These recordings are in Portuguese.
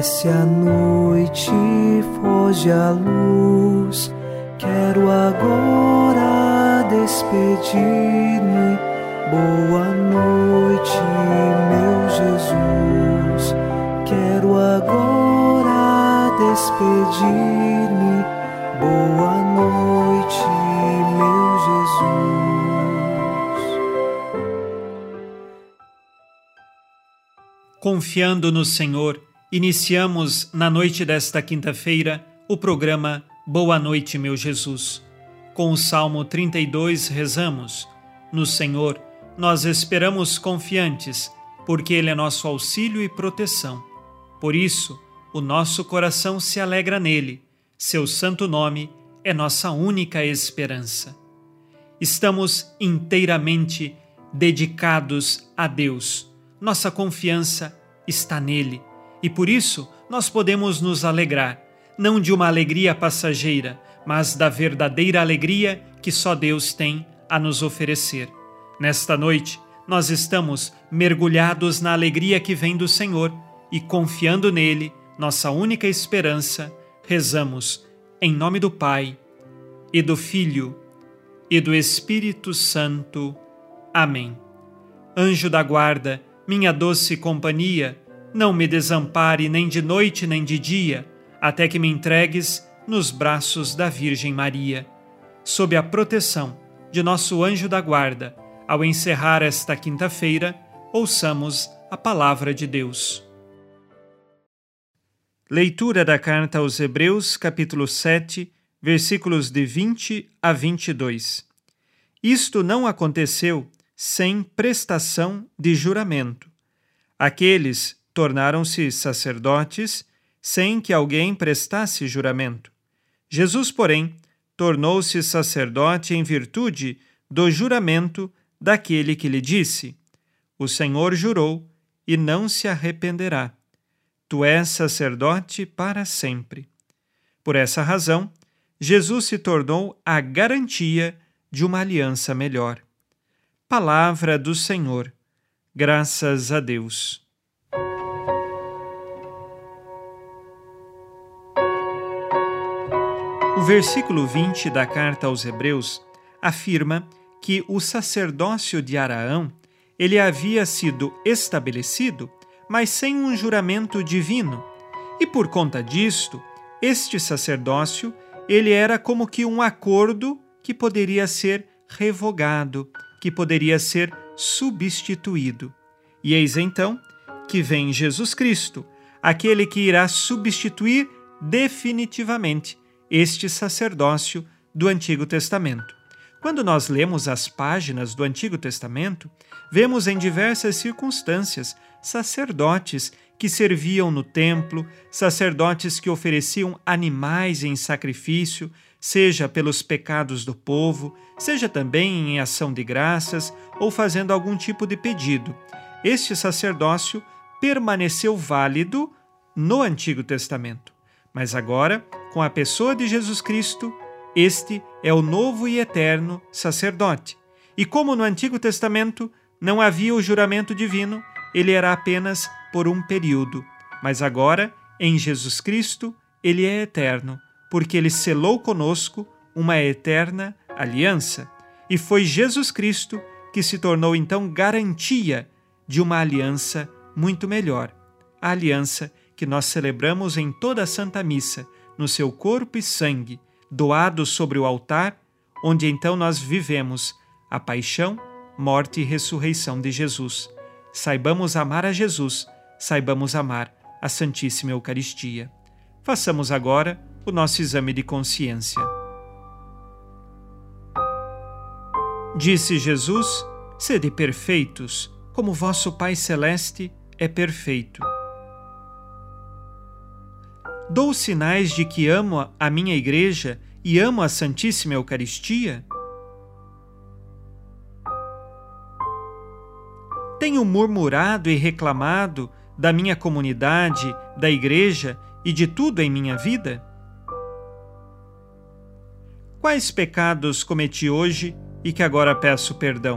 Desce a noite, foge a luz. Quero agora despedir-me. Boa noite, meu Jesus. Quero agora despedir-me. Boa noite, meu Jesus. Confiando no Senhor, iniciamos na noite desta quinta-feira o programa Boa Noite, meu Jesus. Com o Salmo 32 rezamos: No Senhor nós esperamos confiantes, porque Ele é nosso auxílio e proteção. Por isso, o nosso coração se alegra nele, seu santo nome é nossa única esperança. Estamos inteiramente dedicados a Deus. Nossa confiança está nele e por isso nós podemos nos alegrar, não de uma alegria passageira, mas da verdadeira alegria que só Deus tem a nos oferecer. Nesta noite, nós estamos mergulhados na alegria que vem do Senhor e confiando nele, nossa única esperança, rezamos em nome do Pai e do Filho e do Espírito Santo. Amém. Anjo da guarda, minha doce companhia, não me desampare nem de noite nem de dia, até que me entregues nos braços da Virgem Maria. Sob a proteção de nosso anjo da guarda, ao encerrar esta quinta-feira, ouçamos a palavra de Deus. Leitura da carta aos Hebreus, capítulo 7, versículos de 20 a 22. Isto não aconteceu sem prestação de juramento. Aqueles tornaram-se sacerdotes sem que alguém prestasse juramento. Jesus, porém, tornou-se sacerdote em virtude do juramento daquele que lhe disse: O Senhor jurou e não se arrependerá. Tu és sacerdote para sempre. Por essa razão, Jesus se tornou a garantia de uma aliança melhor. Palavra do Senhor. Graças a Deus. O versículo 20 da carta aos Hebreus afirma que o sacerdócio de Araão ele havia sido estabelecido, mas sem um juramento divino. E por conta disto, este sacerdócio ele era como que um acordo que poderia ser revogado, que poderia ser substituído. E eis então que vem Jesus Cristo, aquele que irá substituir definitivamente este sacerdócio do Antigo Testamento. Quando nós lemos as páginas do Antigo Testamento, vemos em diversas circunstâncias sacerdotes que serviam no templo, sacerdotes que ofereciam animais em sacrifício, seja pelos pecados do povo, seja também em ação de graças ou fazendo algum tipo de pedido. Este sacerdócio permaneceu válido no Antigo Testamento. Mas agora, com a pessoa de Jesus Cristo, este é o novo e eterno sacerdote. E como no Antigo Testamento não havia o juramento divino, ele era apenas por um período. Mas agora, em Jesus Cristo, ele é eterno, porque ele selou conosco uma eterna aliança. E foi Jesus Cristo que se tornou então garantia de uma aliança muito melhor a aliança que nós celebramos em toda a Santa Missa, no seu corpo e sangue, doado sobre o altar, onde então nós vivemos a paixão, morte e ressurreição de Jesus. Saibamos amar a Jesus, saibamos amar a Santíssima Eucaristia. Façamos agora o nosso exame de consciência. Disse Jesus: Sede perfeitos, como vosso Pai Celeste é perfeito dou sinais de que amo a minha Igreja e amo a Santíssima Eucaristia? Tenho murmurado e reclamado da minha comunidade, da Igreja e de tudo em minha vida? Quais pecados cometi hoje e que agora peço perdão?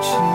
情。